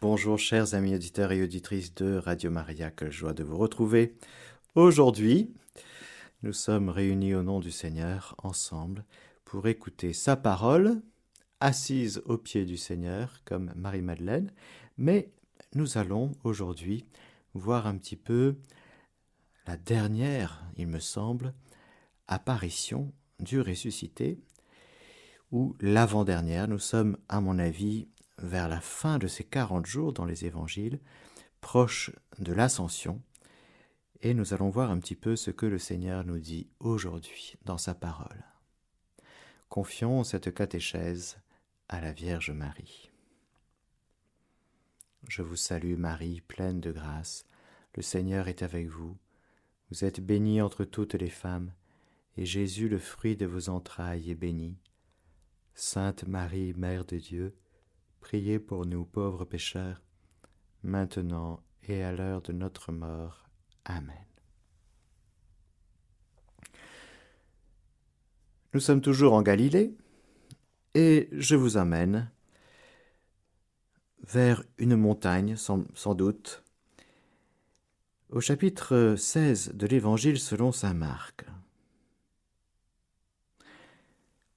Bonjour chers amis auditeurs et auditrices de Radio Maria, quelle joie de vous retrouver. Aujourd'hui, nous sommes réunis au nom du Seigneur ensemble pour écouter sa parole, assise au pied du Seigneur comme Marie-Madeleine, mais nous allons aujourd'hui voir un petit peu la dernière, il me semble, apparition du ressuscité, ou l'avant-dernière. Nous sommes, à mon avis, vers la fin de ces quarante jours dans les évangiles, proche de l'ascension, et nous allons voir un petit peu ce que le Seigneur nous dit aujourd'hui dans sa parole. Confions cette catéchèse à la Vierge Marie. Je vous salue Marie, pleine de grâce, le Seigneur est avec vous, vous êtes bénie entre toutes les femmes, et Jésus, le fruit de vos entrailles, est béni. Sainte Marie, Mère de Dieu, Priez pour nous pauvres pécheurs, maintenant et à l'heure de notre mort. Amen. Nous sommes toujours en Galilée, et je vous amène vers une montagne, sans, sans doute, au chapitre 16 de l'Évangile selon Saint Marc,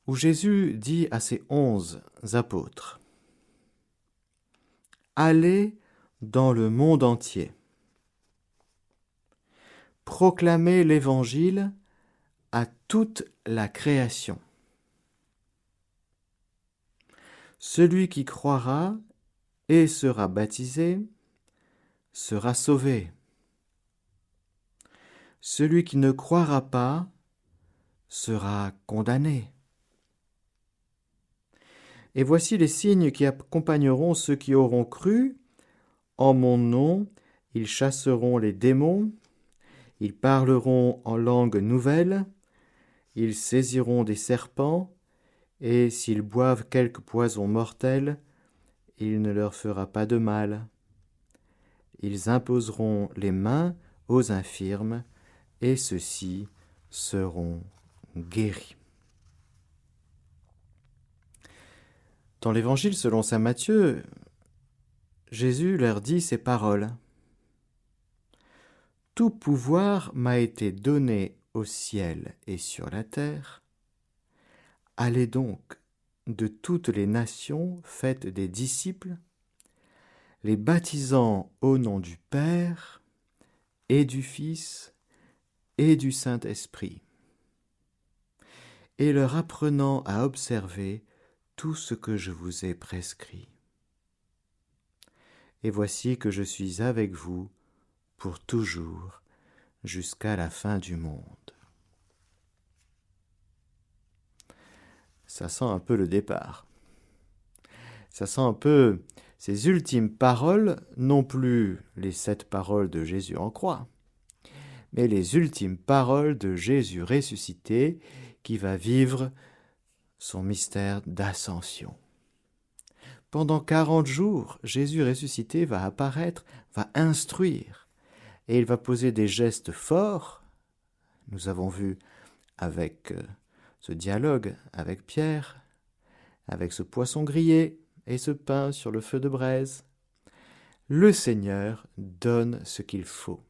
où Jésus dit à ses onze apôtres, Allez dans le monde entier. Proclamez l'Évangile à toute la création. Celui qui croira et sera baptisé sera sauvé. Celui qui ne croira pas sera condamné. Et voici les signes qui accompagneront ceux qui auront cru. En mon nom, ils chasseront les démons, ils parleront en langue nouvelle, ils saisiront des serpents, et s'ils boivent quelque poison mortel, il ne leur fera pas de mal. Ils imposeront les mains aux infirmes, et ceux-ci seront guéris. Dans l'Évangile selon Saint Matthieu, Jésus leur dit ces paroles. Tout pouvoir m'a été donné au ciel et sur la terre. Allez donc de toutes les nations, faites des disciples, les baptisant au nom du Père et du Fils et du Saint-Esprit, et leur apprenant à observer tout ce que je vous ai prescrit. Et voici que je suis avec vous pour toujours jusqu'à la fin du monde. Ça sent un peu le départ. Ça sent un peu ces ultimes paroles, non plus les sept paroles de Jésus en croix, mais les ultimes paroles de Jésus ressuscité qui va vivre son mystère d'ascension. Pendant quarante jours, Jésus ressuscité va apparaître, va instruire, et il va poser des gestes forts. Nous avons vu avec euh, ce dialogue avec Pierre, avec ce poisson grillé et ce pain sur le feu de braise. Le Seigneur donne ce qu'il faut.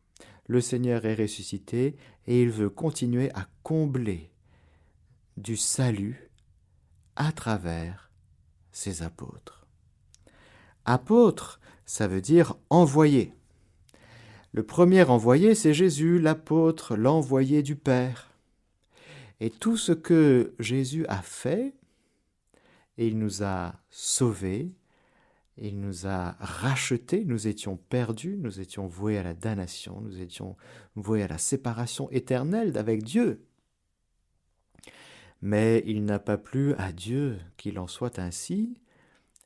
Le Seigneur est ressuscité et il veut continuer à combler du salut à travers ses apôtres. Apôtre, ça veut dire envoyé. Le premier envoyé, c'est Jésus, l'apôtre, l'envoyé du Père. Et tout ce que Jésus a fait, il nous a sauvés, il nous a rachetés, nous étions perdus, nous étions voués à la damnation, nous étions voués à la séparation éternelle avec Dieu. Mais il n'a pas plu à Dieu qu'il en soit ainsi,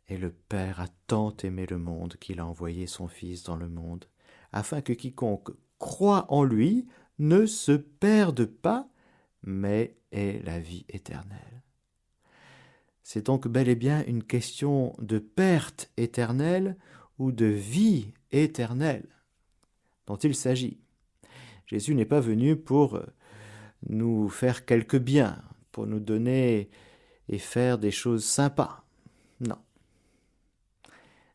et le Père a tant aimé le monde qu'il a envoyé son Fils dans le monde, afin que quiconque croit en lui ne se perde pas, mais ait la vie éternelle. C'est donc bel et bien une question de perte éternelle ou de vie éternelle dont il s'agit. Jésus n'est pas venu pour nous faire quelque bien, pour nous donner et faire des choses sympas. Non.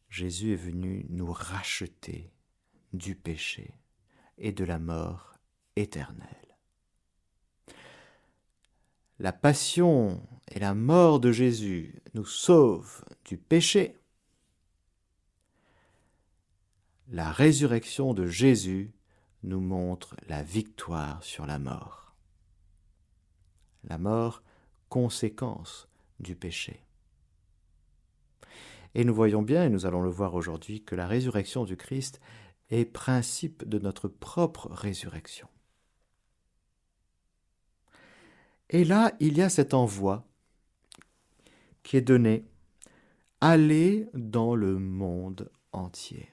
Jésus est venu nous racheter du péché et de la mort éternelle. La passion et la mort de Jésus nous sauvent du péché. La résurrection de Jésus nous montre la victoire sur la mort. La mort, conséquence du péché. Et nous voyons bien, et nous allons le voir aujourd'hui, que la résurrection du Christ est principe de notre propre résurrection. Et là, il y a cet envoi qui est donné, aller dans le monde entier.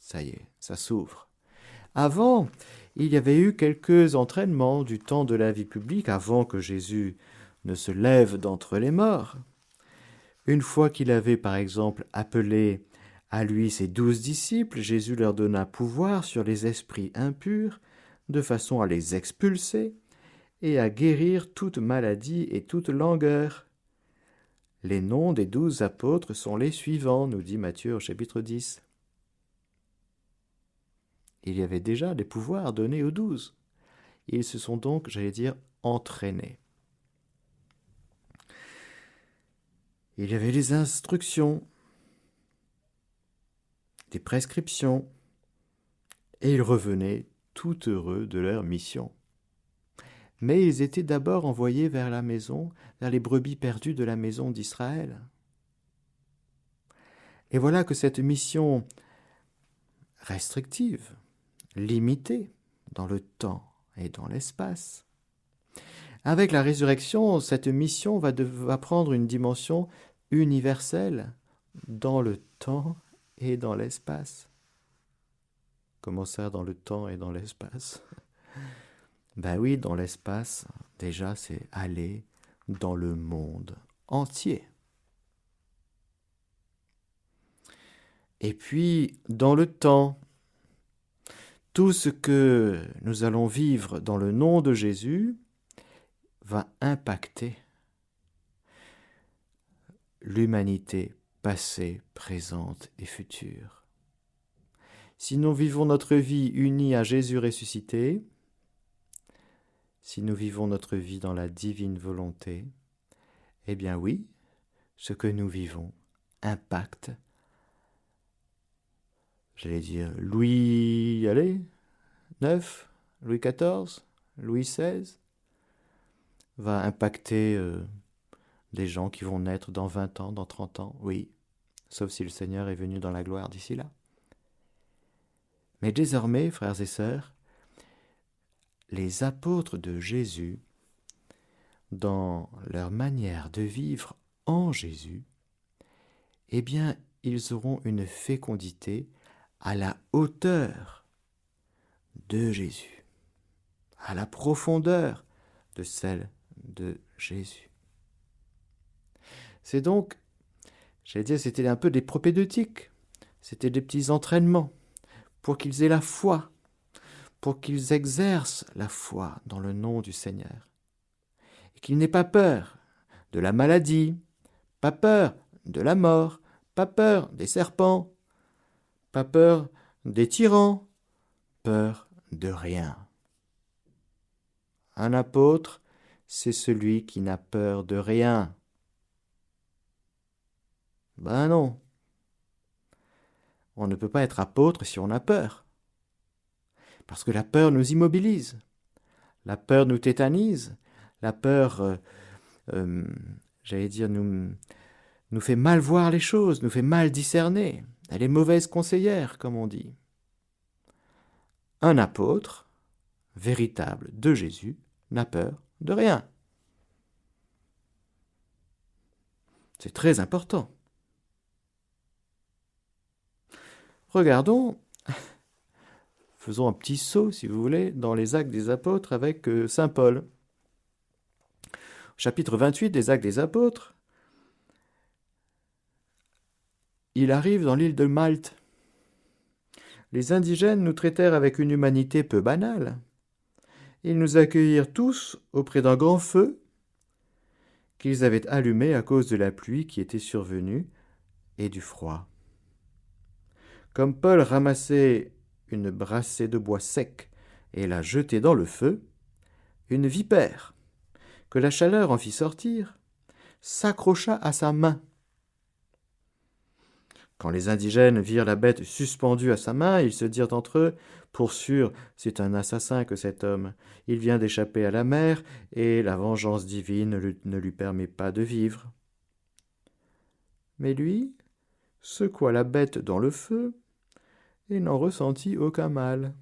Ça y est, ça s'ouvre. Avant, il y avait eu quelques entraînements du temps de la vie publique, avant que Jésus ne se lève d'entre les morts. Une fois qu'il avait, par exemple, appelé à lui ses douze disciples, Jésus leur donna pouvoir sur les esprits impurs, de façon à les expulser et à guérir toute maladie et toute langueur. Les noms des douze apôtres sont les suivants, nous dit Matthieu au chapitre 10. Il y avait déjà des pouvoirs donnés aux douze. Ils se sont donc, j'allais dire, entraînés. Il y avait des instructions, des prescriptions, et ils revenaient tout heureux de leur mission. Mais ils étaient d'abord envoyés vers la maison, vers les brebis perdues de la maison d'Israël. Et voilà que cette mission restrictive, limitée dans le temps et dans l'espace, avec la résurrection, cette mission va, prendre une dimension universel dans le temps et dans l'espace. Comment ça dans le temps et dans l'espace? Ben oui, dans l'espace, déjà c'est aller dans le monde entier. Et puis, dans le temps, tout ce que nous allons vivre dans le nom de Jésus va impacter l'humanité passée, présente et future. Si nous vivons notre vie unie à Jésus ressuscité, si nous vivons notre vie dans la divine volonté, eh bien oui, ce que nous vivons impacte, j'allais dire Louis, allez, 9, Louis XIV, Louis XVI, va impacter euh, des gens qui vont naître dans 20 ans, dans 30 ans, oui, sauf si le Seigneur est venu dans la gloire d'ici là. Mais désormais, frères et sœurs, les apôtres de Jésus, dans leur manière de vivre en Jésus, eh bien, ils auront une fécondité à la hauteur de Jésus, à la profondeur de celle de Jésus. C'est donc, j'allais dire, c'était un peu des propédeutiques, c'était des petits entraînements pour qu'ils aient la foi, pour qu'ils exercent la foi dans le nom du Seigneur, et qu'ils n'aient pas peur de la maladie, pas peur de la mort, pas peur des serpents, peur des tyrans, peur de rien. Un apôtre, c'est celui qui n'a peur de rien. Ben non. On ne peut pas être apôtre si on a peur. Parce que la peur nous immobilise. La peur nous tétanise. La peur, euh, euh, j'allais dire, nous fait mal voir les choses, nous fait mal discerner. Elle est mauvaise conseillère, comme on dit. Un apôtre, véritable de Jésus, n'a peur de rien. C'est très important. Regardons, faisons un petit saut, si vous voulez, dans les actes des apôtres avec euh, Saint Paul. chapitre 28 des actes des apôtres, il arrive dans l'île de Malte. Les indigènes nous traitèrent avec une humanité peu banale. Ils nous accueillirent tous auprès d'un grand feu qu'ils avaient allumé à cause de la pluie qui était survenue et du froid. comme Paul ramassait une brassée de bois sec et la jetait dans le feu, une vipère, que la chaleur en fit sortir, s'accrocha à sa main. Quand les indigènes virent la bête suspendue à sa main, ils se dirent entre eux Pour sûr, c'est un assassin que cet homme. Il vient d'échapper à la mer, et la vengeance divine ne lui permet pas de vivre. Mais lui secoua la bête dans le feu, et n'en ressentit aucun mal.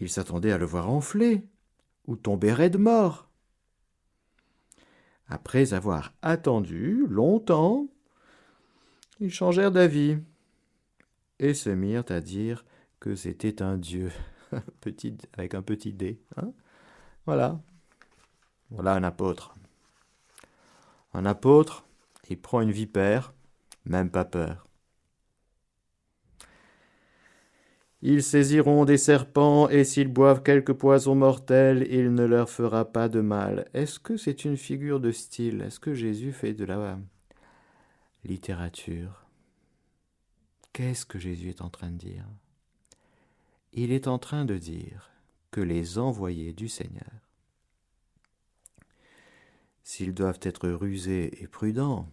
Il s'attendait à le voir enfler, ou tomber raide mort. Après avoir attendu longtemps, ils changèrent d'avis et se mirent à dire que c'était un dieu, avec un petit dé. Hein voilà. Voilà un apôtre. Un apôtre, il prend une vipère, même pas peur. Ils saisiront des serpents, et s'ils boivent quelque poison mortel, il ne leur fera pas de mal. Est-ce que c'est une figure de style? Est-ce que Jésus fait de la littérature Qu'est-ce que Jésus est en train de dire? Il est en train de dire que les envoyés du Seigneur, s'ils doivent être rusés et prudents,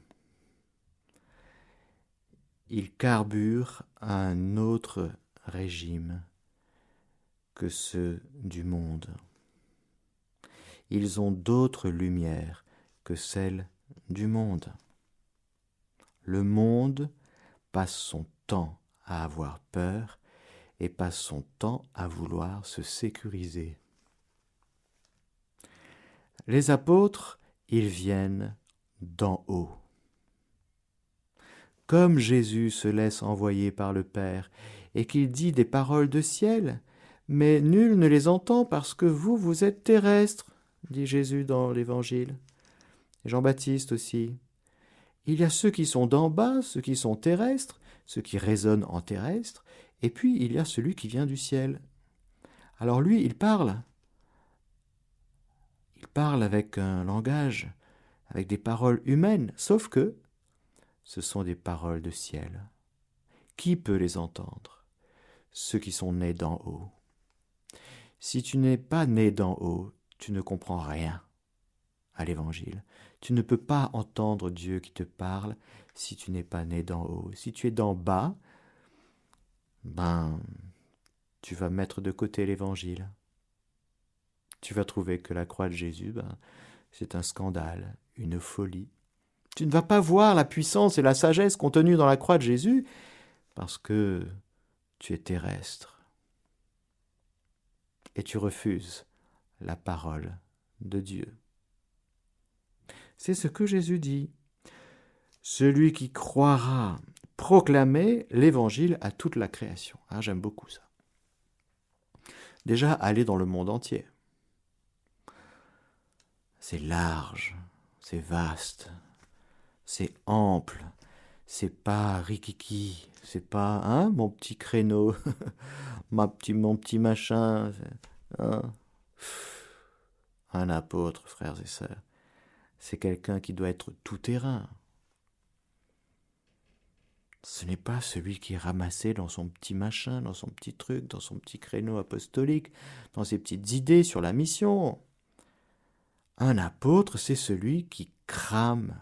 ils carburent un autre régime que ceux du monde. Ils ont d'autres lumières que celles du monde. Le monde passe son temps à avoir peur et passe son temps à vouloir se sécuriser. Les apôtres, ils viennent d'en haut. Comme Jésus se laisse envoyer par le Père et qu'il dit des paroles de ciel, mais nul ne les entend parce que vous, vous êtes terrestres, dit Jésus dans l'Évangile. Jean-Baptiste aussi. Il y a ceux qui sont d'en bas, ceux qui sont terrestres, ceux qui résonnent en terrestre, et puis il y a celui qui vient du ciel. Alors lui, il parle. Il parle avec un langage, avec des paroles humaines, sauf que ce sont des paroles de ciel. Qui peut les entendre? Ceux qui sont nés d'en haut. Si tu n'es pas né d'en haut, tu ne comprends rien à l'Évangile. Tu ne peux pas entendre Dieu qui te parle si tu n'es pas né d'en haut. Si tu es d'en bas, ben, tu vas mettre de côté l'Évangile. Tu vas trouver que la croix de Jésus, ben, c'est un scandale, une folie. Tu ne vas pas voir la puissance et la sagesse contenues dans la croix de Jésus, parce que tu es terrestre. Et tu refuses la parole de Dieu. C'est ce que Jésus dit. Celui qui croira proclamer l'évangile à toute la création. Ah, j'aime beaucoup ça. Déjà, aller dans le monde entier. C'est large, c'est vaste, c'est ample, c'est pas rikiki, c'est pas hein, mon petit créneau, ma petit, mon petit machin. Hein. Un apôtre, frères et sœurs, c'est quelqu'un qui doit être tout terrain. Ce n'est pas celui qui est ramassé dans son petit machin, dans son petit truc, dans son petit créneau apostolique, dans ses petites idées sur la mission. Un apôtre, c'est celui qui crame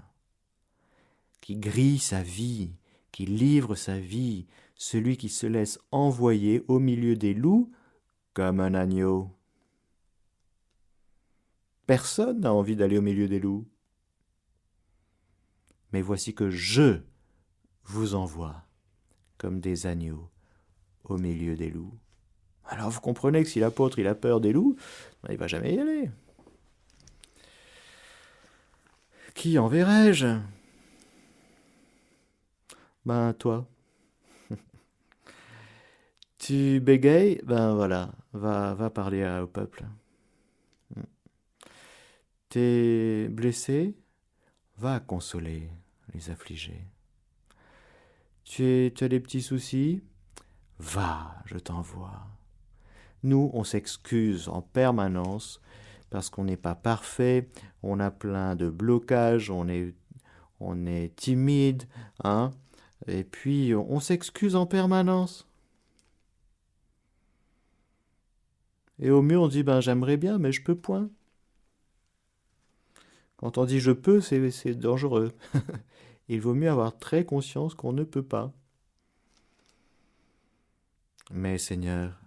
qui grille sa vie, qui livre sa vie, celui qui se laisse envoyer au milieu des loups comme un agneau. Personne n'a envie d'aller au milieu des loups. Mais voici que je vous envoie comme des agneaux au milieu des loups. Alors vous comprenez que si l'apôtre il a peur des loups, ben, il va jamais y aller. Qui enverrai-je ben toi. tu bégayes, ben voilà, va, va parler au peuple. T'es blessé, va consoler les tu as des petits soucis, va, je t'envoie. Nous, on s'excuse en permanence parce qu'on n'est pas parfait, on a plein de blocages, on est, on est timide, hein, Et puis on s'excuse en permanence. Et au mieux on dit ben j'aimerais bien mais je peux point. Quand on dit je peux, c'est dangereux. Il vaut mieux avoir très conscience qu'on ne peut pas. Mais Seigneur,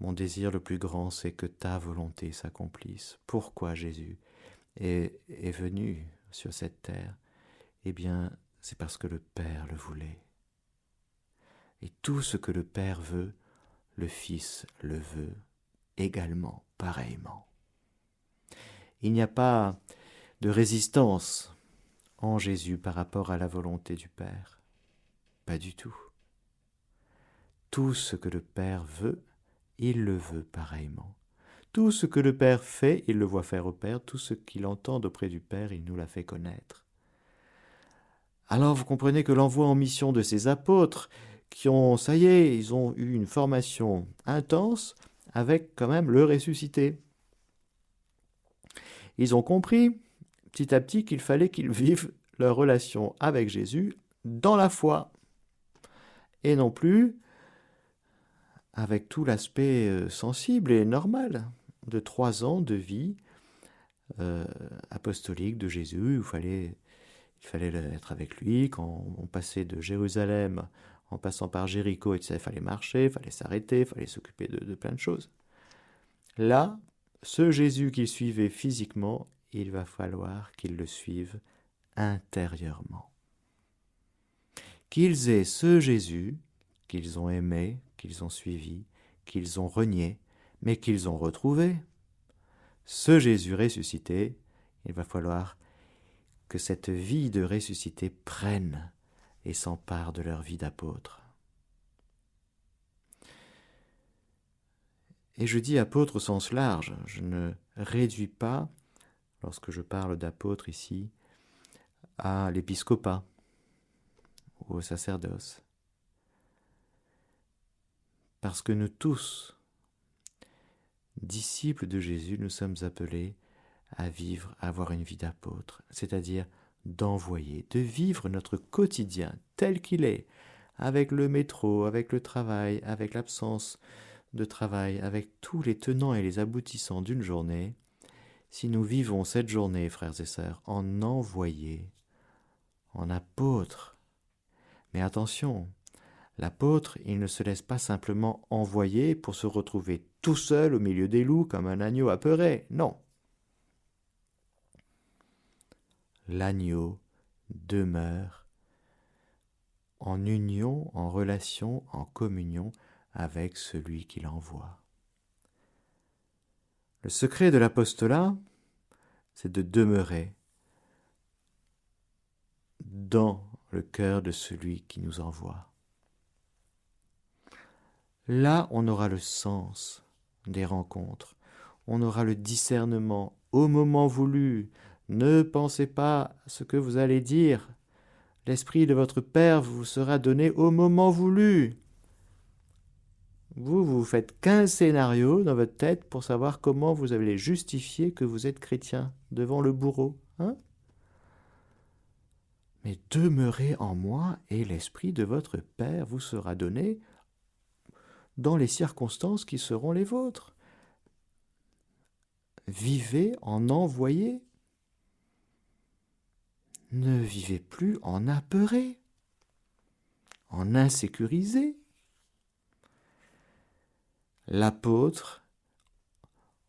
mon désir le plus grand, c'est que ta volonté s'accomplisse. Pourquoi Jésus est, est venu sur cette terre? Eh bien, c'est parce que le Père le voulait. Et tout ce que le Père veut, le Fils le veut également, pareillement. Il n'y a pas de résistance en Jésus par rapport à la volonté du Père. Pas du tout. Tout ce que le Père veut, il le veut pareillement. Tout ce que le Père fait, il le voit faire au Père. Tout ce qu'il entend auprès du Père, il nous l'a fait connaître. Alors vous comprenez que l'envoi en mission de ces apôtres, qui ont, ça y est, ils ont eu une formation intense avec quand même le ressuscité. Ils ont compris à petit qu'il fallait qu'ils vivent leur relation avec Jésus dans la foi et non plus avec tout l'aspect euh, sensible et normal de trois ans de vie euh, apostolique de Jésus. Il fallait, il fallait être avec lui. Quand on passait de Jérusalem en passant par Jéricho, il fallait marcher, il fallait s'arrêter, il fallait s'occuper de, de plein de choses. Là, ce Jésus qu'il suivait physiquement il va falloir qu'ils le suivent intérieurement. Qu'ils aient ce Jésus qu'ils ont aimé, qu'ils ont suivi, qu'ils ont renié, mais qu'ils ont retrouvé, ce Jésus ressuscité, il va falloir que cette vie de ressuscité prenne et s'empare de leur vie d'apôtre. Et je dis apôtre au sens large, je ne réduis pas lorsque je parle d'apôtre ici, à l'épiscopat ou au sacerdoce. Parce que nous tous, disciples de Jésus, nous sommes appelés à vivre, à avoir une vie d'apôtre, c'est-à-dire d'envoyer, de vivre notre quotidien tel qu'il est, avec le métro, avec le travail, avec l'absence de travail, avec tous les tenants et les aboutissants d'une journée, si nous vivons cette journée, frères et sœurs, en envoyés, en apôtres. Mais attention, l'apôtre, il ne se laisse pas simplement envoyer pour se retrouver tout seul au milieu des loups comme un agneau apeuré. Non. L'agneau demeure en union, en relation, en communion avec celui qui l'envoie. Le secret de l'apostolat, c'est de demeurer dans le cœur de celui qui nous envoie. Là, on aura le sens des rencontres, on aura le discernement au moment voulu. Ne pensez pas à ce que vous allez dire. L'esprit de votre Père vous sera donné au moment voulu. Vous, vous faites 15 scénarios dans votre tête pour savoir comment vous allez justifier que vous êtes chrétien devant le bourreau. Hein? Mais demeurez en moi et l'esprit de votre Père vous sera donné dans les circonstances qui seront les vôtres. Vivez en envoyé. Ne vivez plus en apeuré, en insécurisé l'apôtre,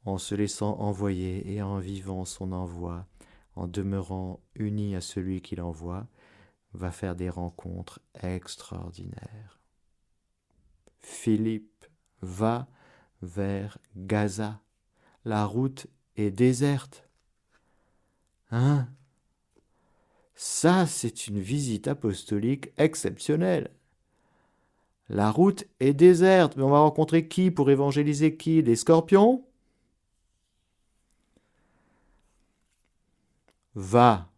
en se laissant envoyer et en vivant son envoi, en demeurant uni à celui qui l'envoie, va faire des rencontres extraordinaires. Philippe va vers Gaza. La route est déserte. Hein? Ça, c'est une visite apostolique exceptionnelle. La route est déserte, mais on va rencontrer qui pour évangéliser qui? Les scorpions? Va,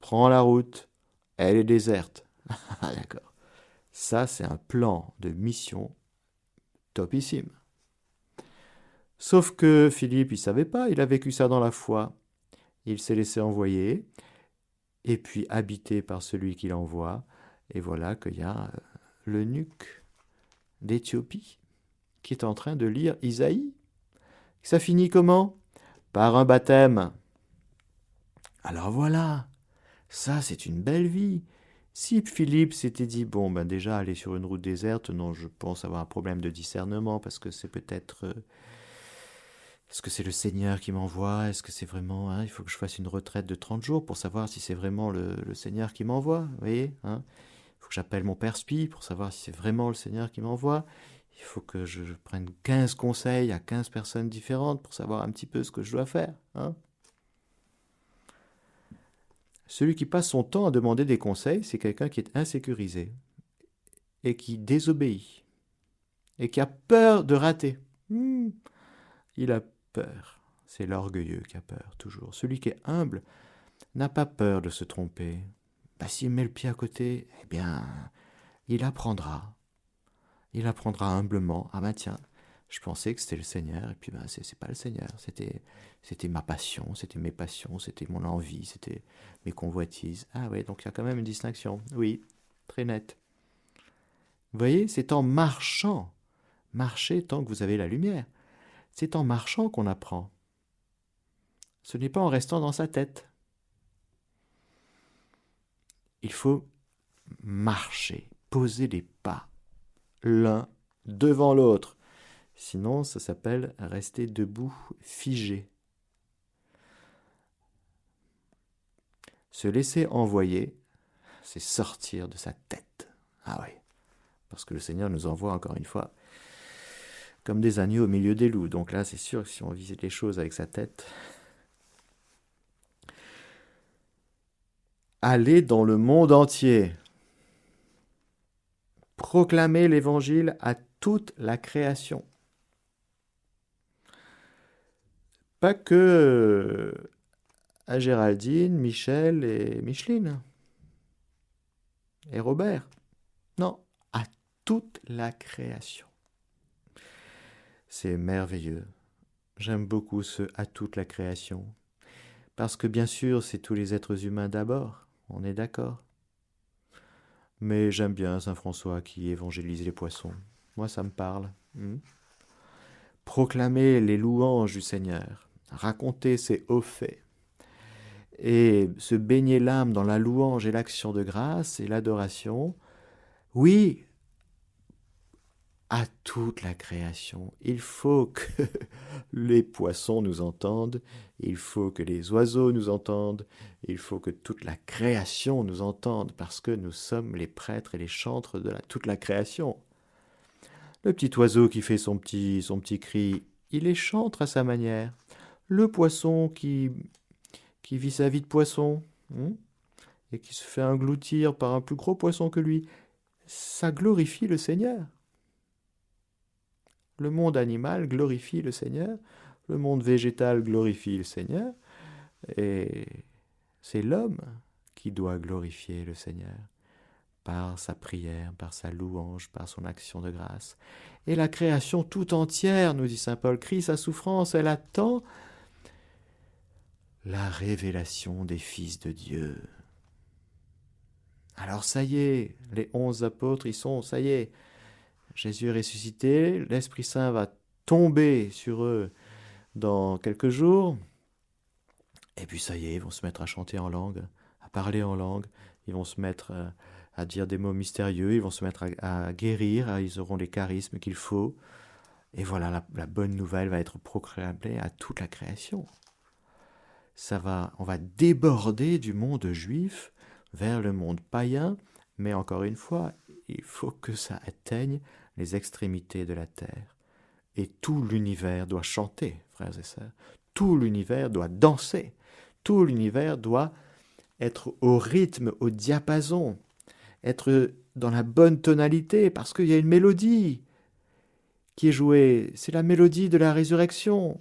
prends la route, elle est déserte. Ah, d'accord. Ça, c'est un plan de mission topissime. Sauf que Philippe, il savait pas, il a vécu ça dans la foi. Il s'est laissé envoyer, et puis habité par celui qui l'envoie, Et voilà qu'il y a l'eunuque d'Éthiopie qui est en train de lire Isaïe. Ça finit comment? Par un baptême. Alors voilà, ça c'est une belle vie. Si Philippe s'était dit, bon, ben déjà aller sur une route déserte, non, je pense avoir un problème de discernement, parce que c'est peut-être... Euh, est-ce que c'est le Seigneur qui m'envoie? Est-ce que c'est vraiment... Hein, il faut que je fasse une retraite de 30 jours pour savoir si c'est vraiment le, Seigneur qui m'envoie, vous voyez hein? J'appelle mon père pour savoir si c'est vraiment le Seigneur qui m'envoie. Il faut que je, je prenne 15 conseils à 15 personnes différentes pour savoir un petit peu ce que je dois faire. Hein celui qui passe son temps à demander des conseils, c'est quelqu'un qui est insécurisé et qui désobéit et qui a peur de rater. Hmm. il a peur. C'est l'orgueilleux qui a peur, toujours. Celui qui est humble n'a pas peur de se tromper. Bah, S'il met le pied à côté, eh bien, il apprendra. Il apprendra humblement. Ah ben tiens, je pensais que c'était le Seigneur, et puis ben, c'est pas le Seigneur, c'était c'était ma passion, c'était mes passions, c'était mon envie, c'était mes convoitises. Ah oui, donc il y a quand même une distinction. Oui, très nette. Vous voyez, c'est en marchant, marchez tant que vous avez la lumière, c'est en marchant qu'on apprend. Ce n'est pas en restant dans sa tête. Il faut marcher, poser des pas, l'un devant l'autre. Sinon, ça s'appelle rester debout, figé. Se laisser envoyer, c'est sortir de sa tête. Ah oui, parce que le Seigneur nous envoie encore une fois comme des agneaux au milieu des loups. Donc là, c'est sûr que si on visite les choses avec sa tête, aller dans le monde entier, proclamer l'évangile à toute la création. Pas que euh, à Géraldine, Michel et Micheline. Et Robert. Non, à toute la création. C'est merveilleux. J'aime beaucoup ce à toute la création. Parce que bien sûr, c'est tous les êtres humains d'abord, on est d'accord. Mais j'aime bien Saint François qui évangélise les poissons. Moi, ça me parle. Hmm. Proclamer les louanges du Seigneur raconter ses hauts faits et se baigner l'âme dans la louange et l'action de grâce et l'adoration, oui, à toute la création. Il faut que les poissons nous entendent, il faut que les oiseaux nous entendent, il faut que toute la création nous entende, parce que nous sommes les prêtres et les chantres de toute la création. Le petit oiseau qui fait son petit, son petit cri, il est chantre à sa manière le poisson qui, qui vit sa vie de poisson hein, et qui se fait engloutir par un plus gros poisson que lui, ça glorifie le Seigneur. Le monde animal glorifie le Seigneur, le monde végétal glorifie le Seigneur, et c'est l'homme qui doit glorifier le Seigneur par sa prière, par sa louange, par son action de grâce. Et la création tout entière, nous dit Saint Paul, crie sa souffrance, elle attend la révélation des fils de Dieu. Alors ça y est, les onze apôtres y sont, ça y est. Jésus est ressuscité, l'Esprit Saint va tomber sur eux dans quelques jours. Et puis ça y est, ils vont se mettre à chanter en langue, à parler en langue, ils vont se mettre euh, à, dire des mots mystérieux, ils vont se mettre à, guérir, ils auront les charismes qu'il faut. Et voilà, la bonne nouvelle va être proclamée à toute la création. Ça va, on va déborder du monde juif vers le monde païen, mais encore une fois, il faut que ça atteigne les extrémités de la terre. Et tout l'univers doit chanter, frères et sœurs. Tout l'univers doit danser. Tout l'univers doit être au rythme, au diapason, être dans la bonne tonalité, parce qu'il y a une mélodie qui est jouée. C'est la mélodie de la résurrection.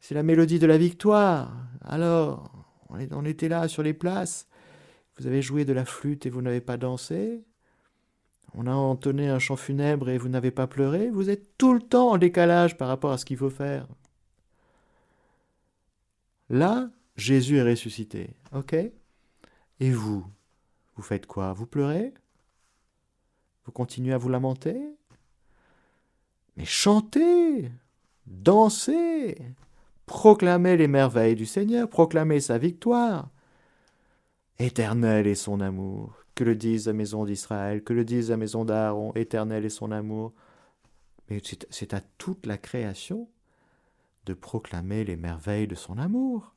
C'est la mélodie de la victoire. Alors, on était là sur les places. Vous avez joué de la flûte et vous n'avez pas dansé. On a entonné un chant funèbre et vous n'avez pas pleuré. Vous êtes tout le temps en décalage par rapport à ce qu'il faut faire. Là, Jésus est ressuscité. OK? Et vous Vous faites quoi? Vous pleurez? Vous continuez à vous lamenter? Mais chantez, dansez, proclamez les merveilles du Seigneur, proclamez sa victoire. Éternel est son amour. Que le dise la maison d'Israël, que le dise la maison d'Aaron, éternel est son amour. Mais c'est à toute la création de proclamer les merveilles de son amour.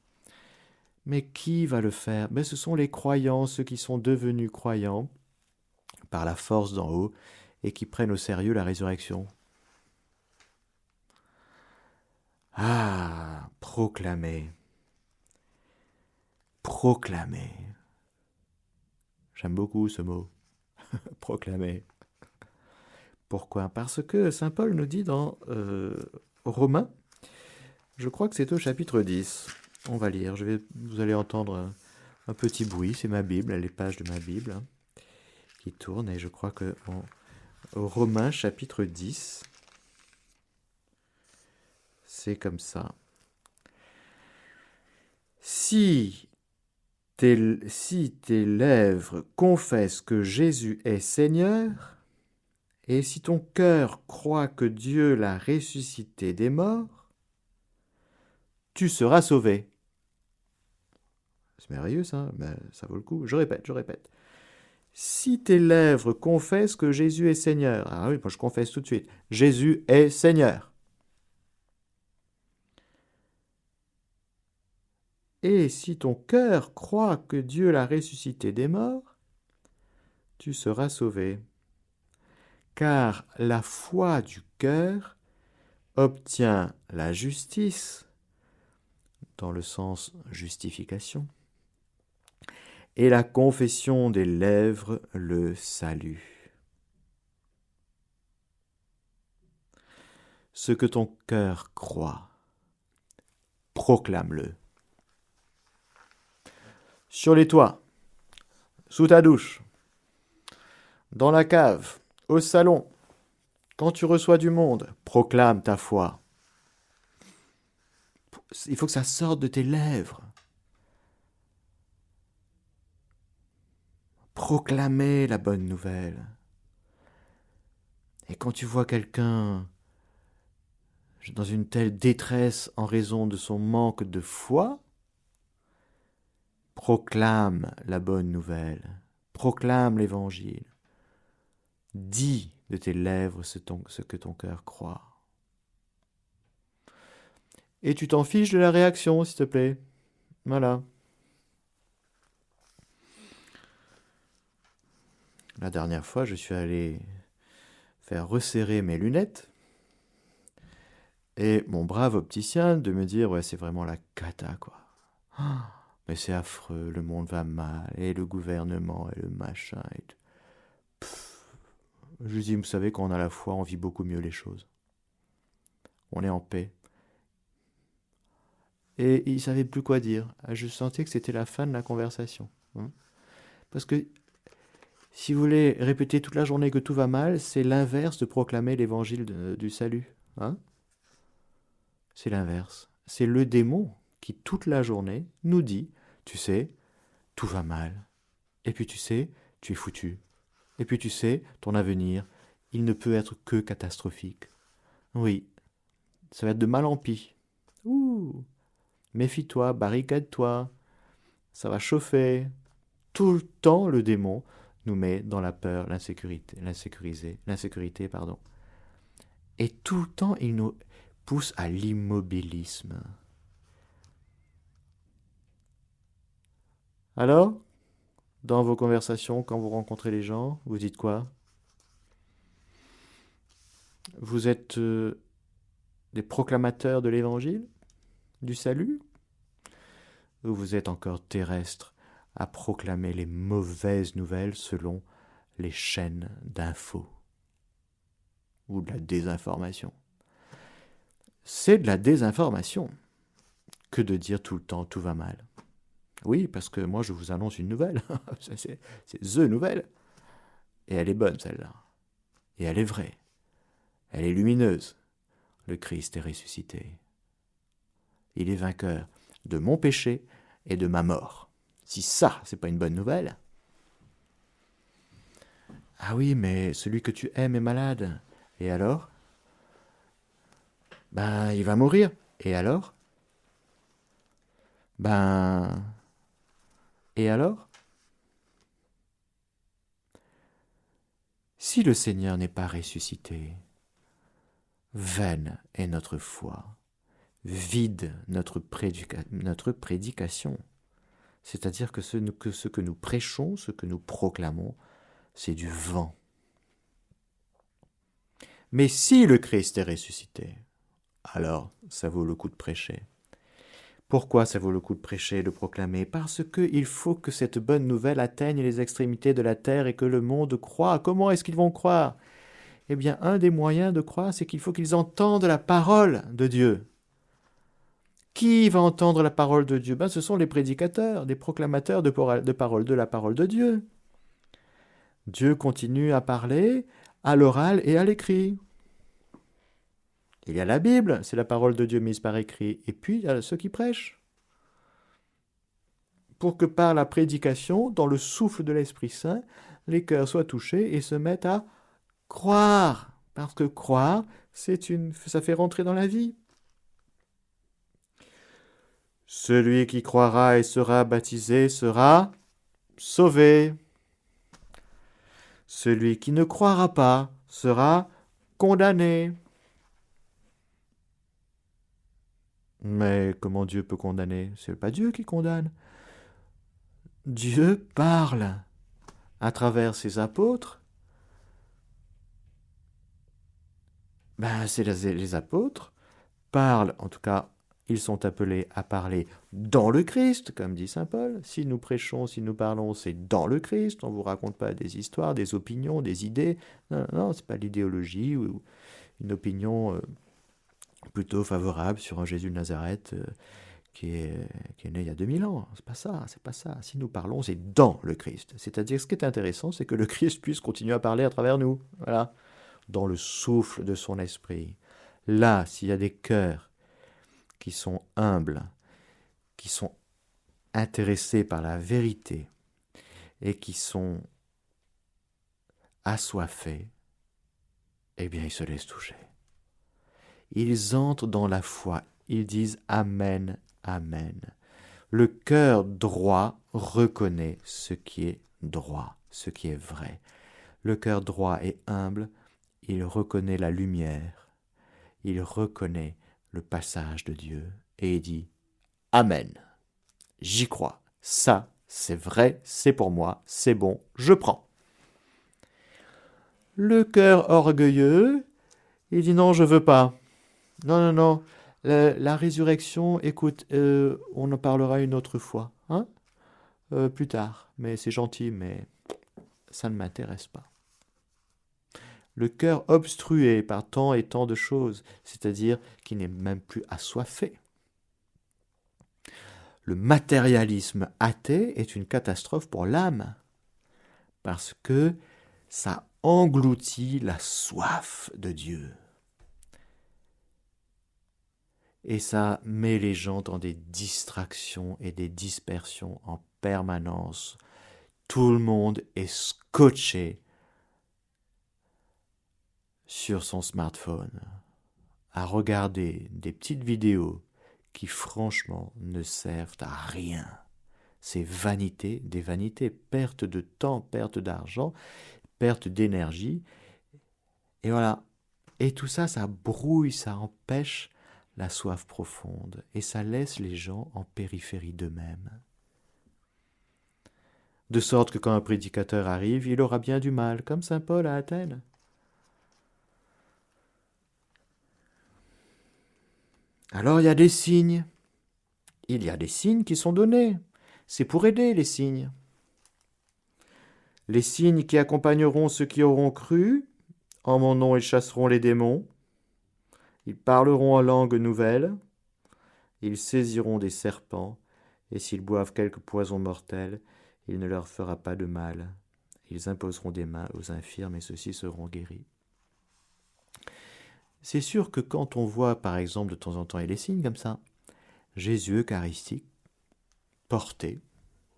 Mais qui va le faire? Mais Ce sont les croyants, ceux qui sont devenus croyants par la force d'en haut et qui prennent au sérieux la résurrection. Ah, proclamer. Proclamer. J'aime beaucoup ce mot. proclamer. Pourquoi? Parce que Saint Paul nous dit dans euh, Romains, je crois que c'est au chapitre 10. On va lire, je vais, vous allez entendre un, petit bruit, c'est ma Bible, les pages de ma Bible hein, qui tournent, et je crois que en, Romains chapitre 10, c'est comme ça. Si si tes lèvres confessent que Jésus est Seigneur, et si ton cœur croit que Dieu l'a ressuscité des morts, tu seras sauvé. C'est merveilleux ça, mais ça vaut le coup. Je répète, je répète. Si tes lèvres confessent que Jésus est Seigneur, ah oui, je confesse tout de suite, Jésus est Seigneur. Et si ton cœur croit que Dieu l'a ressuscité des morts, tu seras sauvé. Car la foi du cœur obtient la justice, dans le sens justification, et la confession des lèvres le salut. Ce que ton cœur croit, proclame-le. Sur les toits, sous ta douche, dans la cave, au salon, quand tu reçois du monde, proclame ta foi. Il faut que ça sorte de tes lèvres. proclamer la bonne nouvelle. Et quand tu vois quelqu'un dans une telle détresse en raison de son manque de foi, proclame la bonne nouvelle, proclame l'évangile, dis de tes lèvres ce, que ton cœur croit. Et tu t'en fiches de la réaction, s'il te plaît. Voilà. La dernière fois, je suis allé faire resserrer mes lunettes. Et mon brave opticien de me dire Ouais, c'est vraiment la cata, quoi. Ah, mais c'est affreux, le monde va mal, et le gouvernement, et le machin. Et Je lui dis Vous savez, quand on a la foi, on vit beaucoup mieux les choses. On est en paix. Et il savait plus quoi dire. Ah, je sentais que c'était la fin de la conversation. Hein. Parce que si vous voulez répéter toute la journée que tout va mal, c'est l'inverse de proclamer l'évangile du salut. Hein c'est l'inverse. C'est le démon qui, toute la journée, nous dit Tu sais, tout va mal. Et puis tu sais, tu es foutu. Et puis tu sais, ton avenir, il ne peut être que catastrophique. Oui, ça va être de mal en pis. Ouh Méfie-toi, barricade-toi. Ça va chauffer. Tout le temps, le démon nous met dans la peur, l'insécurité, l'insécurisé, l'insécurité, pardon. Et tout le temps, il nous pousse à l'immobilisme. Alors, dans vos conversations, quand vous rencontrez les gens, vous dites quoi? Vous êtes euh, des proclamateurs de l'évangile, du salut? Ou vous êtes encore terrestre à proclamer les mauvaises nouvelles selon les chaînes d'infos ou de la désinformation? C'est de la désinformation que de dire tout le temps tout va mal. Oui, parce que moi je vous annonce une nouvelle. c'est THE nouvelle. Et elle est bonne celle-là. Et elle est vraie. Elle est lumineuse. Le Christ est ressuscité. Il est vainqueur de mon péché et de ma mort. Si ça, c'est pas une bonne nouvelle. Ah oui, mais celui que tu aimes est malade. Et alors? Ben, il va mourir. Et alors? Ben... Et alors? Si le Seigneur n'est pas ressuscité, vaine est notre foi, vide notre, prédication. C'est-à-dire que ce, que nous prêchons, ce que nous proclamons, c'est du vent. Mais si le Christ est ressuscité, alors ça vaut le coup de prêcher. Pourquoi ça vaut le coup de prêcher et de proclamer? Parce qu'il faut que cette bonne nouvelle atteigne les extrémités de la terre et que le monde croit. Comment est-ce qu'ils vont croire? Eh bien, un des moyens de croire, c'est qu'il faut qu'ils entendent la parole de Dieu. Qui va entendre la parole de Dieu? Ben, Ce sont les prédicateurs, les proclamateurs de parole de la parole de Dieu. Dieu continue à parler à l'oral et à l'écrit. Il y a la Bible, c'est la parole de Dieu mise par écrit, et puis il y a ceux qui prêchent. Pour que par la prédication, dans le souffle de l'Esprit Saint, les cœurs soient touchés et se mettent à croire. Parce que croire, c'est ça fait rentrer dans la vie. Celui qui croira et sera baptisé sera sauvé. Celui qui ne croira pas sera condamné. Mais comment Dieu peut condamner? C'est pas Dieu qui condamne. Dieu parle à travers ses apôtres. Ben, c'est les, apôtres parlent, en tout cas, ils sont appelés à parler dans le Christ, comme dit saint Paul. Si nous prêchons, si nous parlons, c'est dans le Christ. On ne vous raconte pas des histoires, des opinions, des idées. Non, non, c'est pas l'idéologie ou une opinion euh, plutôt favorable sur un Jésus de Nazareth euh, qui, est, qui est né il y a 2000 ans. C'est pas ça, c'est pas ça. Si nous parlons, c'est dans le Christ. C'est-à-dire, ce qui est intéressant, c'est que le Christ puisse continuer à parler à travers nous. Voilà. Dans le souffle de son esprit. Là, s'il y a des cœurs qui sont humbles, qui sont intéressés par la vérité et qui sont assoiffés, eh bien, ils se laissent toucher ils entrent dans la foi, ils disent Amen, Amen. Le cœur droit reconnaît ce qui est droit, ce qui est vrai. Le cœur droit et humble, il reconnaît la lumière, il reconnaît le passage de Dieu et il dit Amen. J'y crois. Ça, c'est vrai, c'est pour moi, c'est bon, je prends. Le cœur orgueilleux, il dit non, je veux pas. Non, non, non. La, résurrection, écoute, euh, on en parlera une autre fois, hein euh, Plus tard. Mais c'est gentil, mais ça ne m'intéresse pas. Le cœur obstrué par tant et tant de choses, c'est-à-dire qui n'est même plus assoiffé. Le matérialisme athée est une catastrophe pour l'âme, parce que ça engloutit la soif de Dieu et ça met les gens dans des distractions et des dispersions en permanence. Tout le monde est scotché sur son smartphone à regarder des petites vidéos qui franchement ne servent à rien. C'est vanité, des vanités, perte de temps, perte d'argent, perte d'énergie. Et voilà. Et tout ça, ça brouille, ça empêche la soif profonde, et ça laisse les gens en périphérie d'eux-mêmes. De sorte que quand un prédicateur arrive, il aura bien du mal, comme saint Paul à Athènes. Alors il y a des signes. Il y a des signes qui sont donnés. C'est pour aider les signes. Les signes qui accompagneront ceux qui auront cru, en mon nom ils chasseront les démons, ils parleront en langue nouvelle, ils saisiront des serpents, et s'ils boivent quelque poison mortel, il ne leur fera pas de mal. Ils imposeront des mains aux infirmes et ceux-ci seront guéris. C'est sûr que quand on voit, par exemple, de temps en temps, et les signes comme ça, Jésus eucharistique, porté,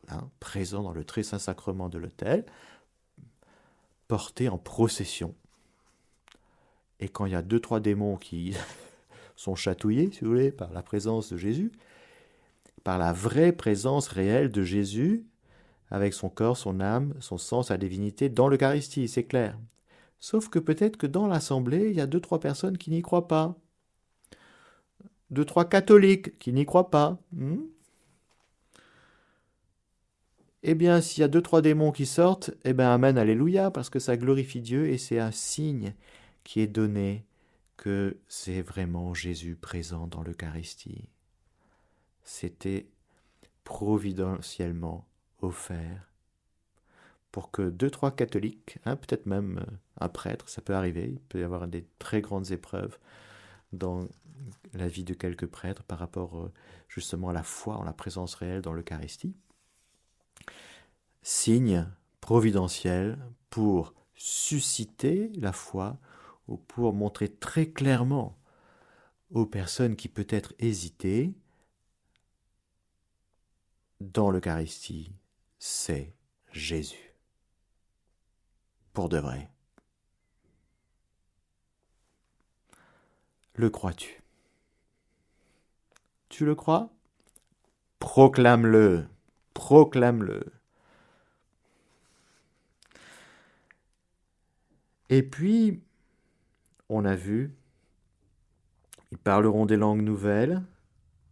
hein, présent dans le très saint sacrement de l'autel, porté en procession. Et quand il y a deux, trois démons qui sont chatouillés, si vous voulez, par la présence de Jésus, par la vraie présence réelle de Jésus, avec son corps, son âme, son sang, sa divinité, dans l'Eucharistie, c'est clair. Sauf que peut-être que dans l'assemblée, il y a deux, trois personnes qui n'y croient pas. Deux, trois catholiques qui n'y croient pas. Hmm? Eh bien, s'il y a deux, trois démons qui sortent, eh bien, Amen, Alléluia, parce que ça glorifie Dieu et c'est un signe qui est donné que c'est vraiment Jésus présent dans l'Eucharistie. C'était providentiellement offert pour que deux, trois catholiques, hein, peut-être même euh, un prêtre, ça peut arriver, il peut y avoir des très grandes épreuves dans la vie de quelques prêtres par rapport euh, justement à la foi en la présence réelle dans l'Eucharistie. Signe providentiel pour susciter la foi ou pour montrer très clairement aux personnes qui peut-être hésitaient dans l'Eucharistie, c'est Jésus. Pour de vrai. Le crois-tu? Tu le crois? Proclame-le, proclame-le. Et puis, on a vu, ils parleront des langues nouvelles,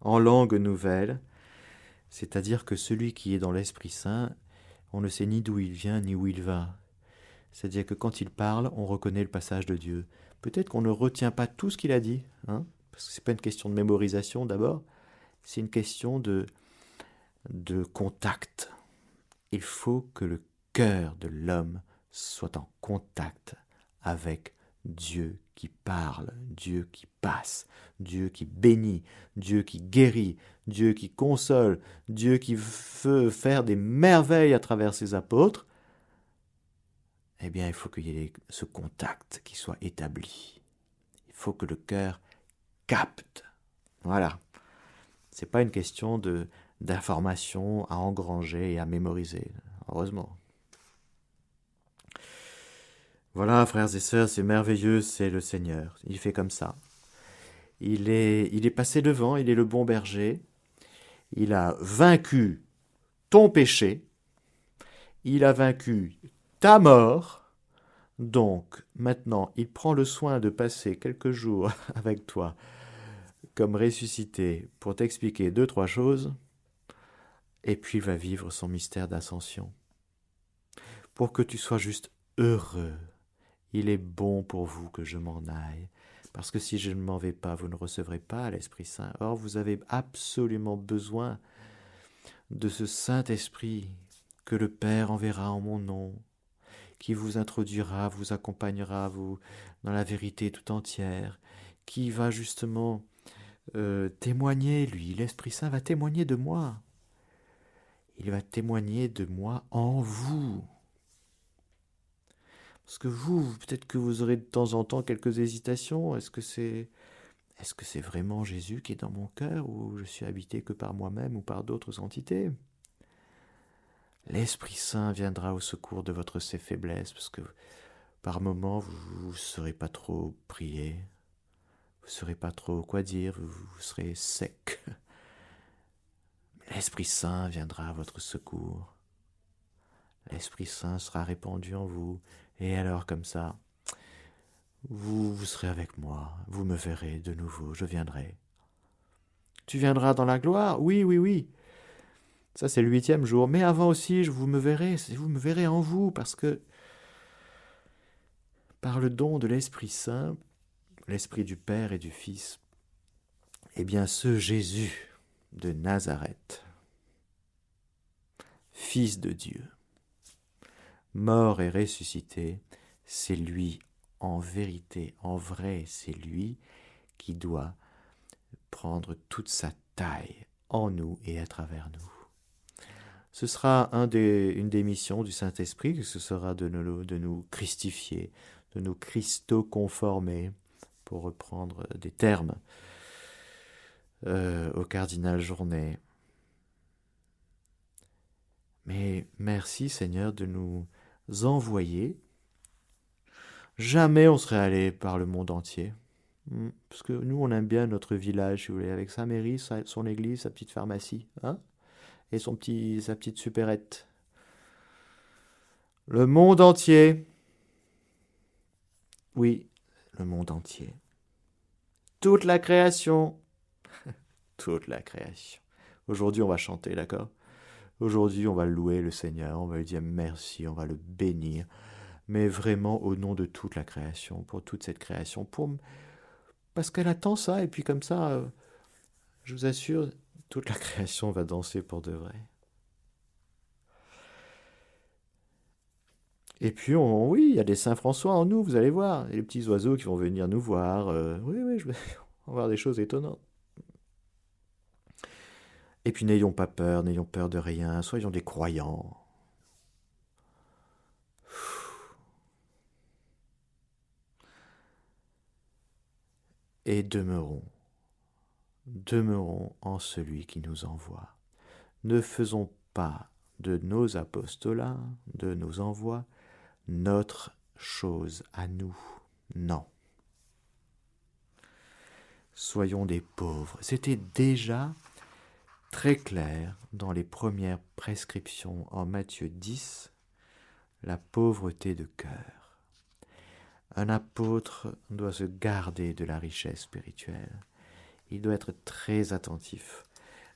en langue nouvelle, c'est-à-dire que celui qui est dans l'Esprit Saint, on ne sait ni d'où il vient ni où il va. C'est-à-dire que quand il parle, on reconnaît le passage de Dieu. Peut-être qu'on ne retient pas tout ce qu'il a dit, hein, parce que ce n'est pas une question de mémorisation d'abord, c'est une question de, contact. Il faut que le cœur de l'homme soit en contact avec Dieu qui parle, Dieu qui passe, Dieu qui bénit, Dieu qui guérit, Dieu qui console, Dieu qui veut faire des merveilles à travers ses apôtres, eh bien, il faut qu'il y ait ce contact qui soit établi. Il faut que le cœur capte. Voilà. C'est pas une question de d'informations à engranger et à mémoriser, heureusement. Voilà, frères et sœurs, c'est merveilleux, c'est le Seigneur. Il fait comme ça. Il est, passé devant, il est le bon berger. Il a vaincu ton péché. Il a vaincu ta mort. Donc, maintenant, il prend le soin de passer quelques jours avec toi comme ressuscité pour t'expliquer deux, trois choses. Et puis il va vivre son mystère d'ascension. Pour que tu sois juste heureux il est bon pour vous que je m'en aille, parce que si je ne m'en vais pas, vous ne recevrez pas l'Esprit Saint. Or, vous avez absolument besoin de ce Saint-Esprit que le Père enverra en mon nom, qui vous introduira, vous accompagnera, vous, dans la vérité tout entière, qui va justement euh, témoigner, lui, l'Esprit Saint va témoigner de moi. Il va témoigner de moi en vous. Parce que vous, peut-être que vous aurez de temps en temps quelques hésitations. Est-ce que c'est est-ce que vraiment Jésus qui est dans mon cœur ou je suis habité que par moi-même ou par d'autres entités? L'Esprit Saint viendra au secours de votre faiblesses parce que par moments vous ne saurez pas trop prier, vous ne saurez pas trop quoi dire, vous, vous serez sec. L'Esprit Saint viendra à votre secours. L'Esprit Saint sera répandu en vous et alors comme ça, vous, vous serez avec moi, vous me verrez de nouveau, je viendrai. Tu viendras dans la gloire? Oui, oui, oui. Ça, c'est le huitième jour. Mais avant aussi, vous me verrai, vous me verrez en vous, parce que par le don de l'Esprit Saint, l'Esprit du Père et du Fils, eh bien, ce Jésus de Nazareth, Fils de Dieu, mort et ressuscité, c'est lui, en vérité, en vrai, c'est lui qui doit prendre toute sa taille en nous et à travers nous. Ce sera une des missions du Saint-Esprit, ce sera de nous, de nous christifier, de nous christo-conformer, pour reprendre des termes euh, au cardinal Journet. Mais merci Seigneur de nous envoyer jamais on serait allé par le monde entier. Hmm, parce que nous, on aime bien notre village, si vous voulez, avec sa mairie, son église, sa petite pharmacie, hein, et son petit, sa petite supérette. Le monde entier. Oui, le monde entier. Toute la création. Toute la création. Aujourd'hui, on va chanter, d'accord? Aujourd'hui, on va louer le Seigneur, on va lui dire merci, on va le bénir, mais vraiment au nom de toute la création, pour toute cette création, pour parce qu'elle attend ça, et puis comme ça, euh, je vous assure, toute la création va danser pour de vrai. Et puis, oui, il y a des Saint-François en nous, vous allez voir. Les petits oiseaux qui vont venir nous voir. Euh, oui, oui, je vais voir des choses étonnantes. Et puis, n'ayons pas peur, n'ayons peur de rien, soyons des croyants. Et demeurons, demeurons en celui qui nous envoie. Ne faisons pas de nos apostolats, de nos envois, notre chose à nous. Non. Soyons des pauvres. C'était déjà très clair dans les premières prescriptions en Matthieu 10, la pauvreté de cœur. Un apôtre doit se garder de la richesse spirituelle. Il doit être très attentif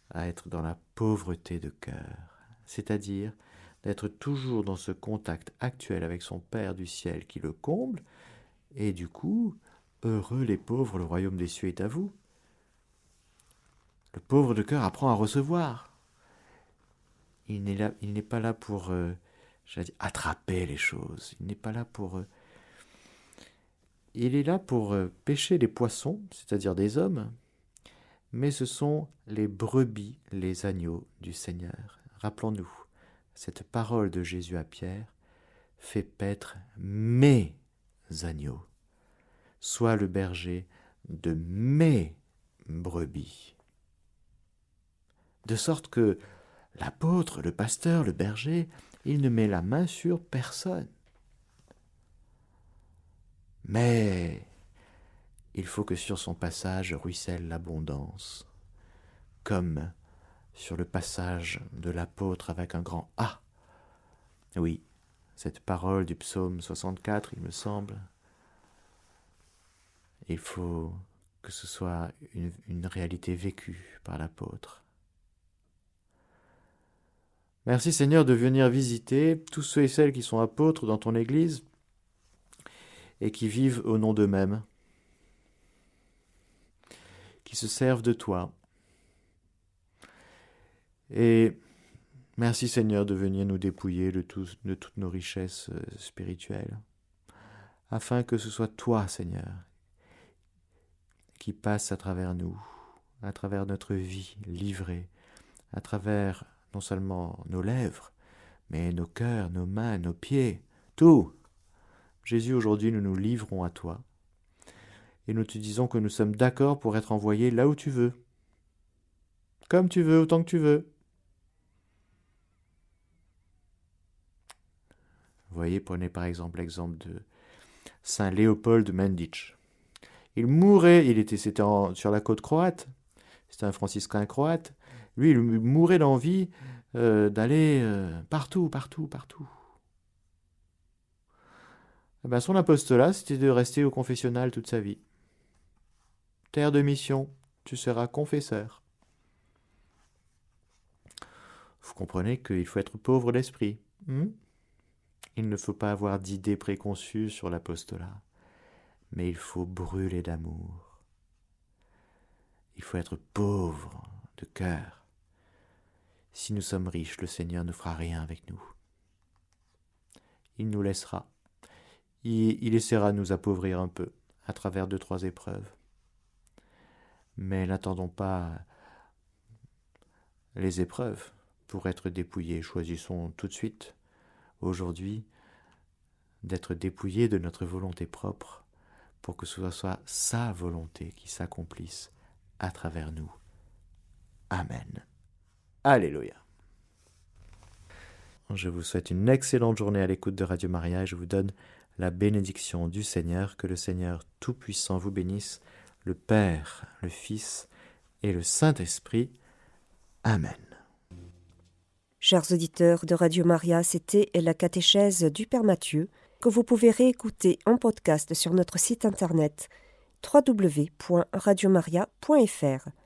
à être dans la pauvreté de cœur, c'est-à-dire d'être toujours dans ce contact actuel avec son Père du ciel qui le comble, et du coup, heureux les pauvres, le royaume des cieux est à vous. Le pauvre de cœur apprend à recevoir. Il n'est pas là pour euh, attraper les choses. Il n'est pas là pour. Euh, il est là pour euh, pêcher les poissons, c'est-à-dire des hommes, mais ce sont les brebis, les agneaux du Seigneur. Rappelons-nous cette parole de Jésus à Pierre fait paître mes agneaux. Sois le berger de mes brebis. De sorte que l'apôtre, le pasteur, le berger, il ne met la main sur personne. Mais il faut que sur son passage ruisselle l'abondance, comme sur le passage de l'apôtre avec un grand A. Oui, cette parole du psaume 64, il me semble, il faut que ce soit une, une réalité vécue par l'apôtre. Merci Seigneur de venir visiter tous ceux et celles qui sont apôtres dans ton Église et qui vivent au nom d'eux-mêmes, qui se servent de toi, et merci Seigneur de venir nous dépouiller de, toutes nos richesses euh, spirituelles, afin que ce soit toi Seigneur qui passe à travers nous, à travers notre vie livrée, à travers non seulement nos lèvres, mais nos cœurs, nos mains, nos pieds, tout. Jésus, aujourd'hui, nous nous livrons à toi, et nous te disons que nous sommes d'accord pour être envoyés là où tu veux, comme tu veux, autant que tu veux. Voyez, prenez par exemple l'exemple de Saint Léopold Mendic. Il mourait, il était, c'était sur la côte croate, c'était un franciscain croate. Lui, il mourait d'envie euh, d'aller euh, partout, partout, partout. Eh ben, son apostolat, c'était de rester au confessionnal toute sa vie. Terre de mission, tu seras confesseur. Vous comprenez qu'il faut être pauvre d'esprit. Hmm? Il ne faut pas avoir d'idées préconçues sur l'apostolat, mais il faut brûler d'amour. Il faut être pauvre de cœur. Si nous sommes riches, le Seigneur ne fera rien avec nous. Il nous laissera. Il, essaiera de nous appauvrir un peu à travers deux, trois épreuves. Mais n'attendons pas les épreuves pour être dépouillés. Choisissons tout de suite aujourd'hui d'être dépouillé de notre volonté propre pour que ce soit sa volonté qui s'accomplisse à travers nous. Amen. Alléluia. Je vous souhaite une excellente journée à l'écoute de Radio Maria et je vous donne la bénédiction du Seigneur, que le Seigneur Tout-Puissant vous bénisse, le Père, le Fils et le Saint-Esprit. Amen. Chers auditeurs de Radio Maria, c'était la catéchèse du Père Mathieu que vous pouvez réécouter en podcast sur notre site internet www.radiomaria.fr.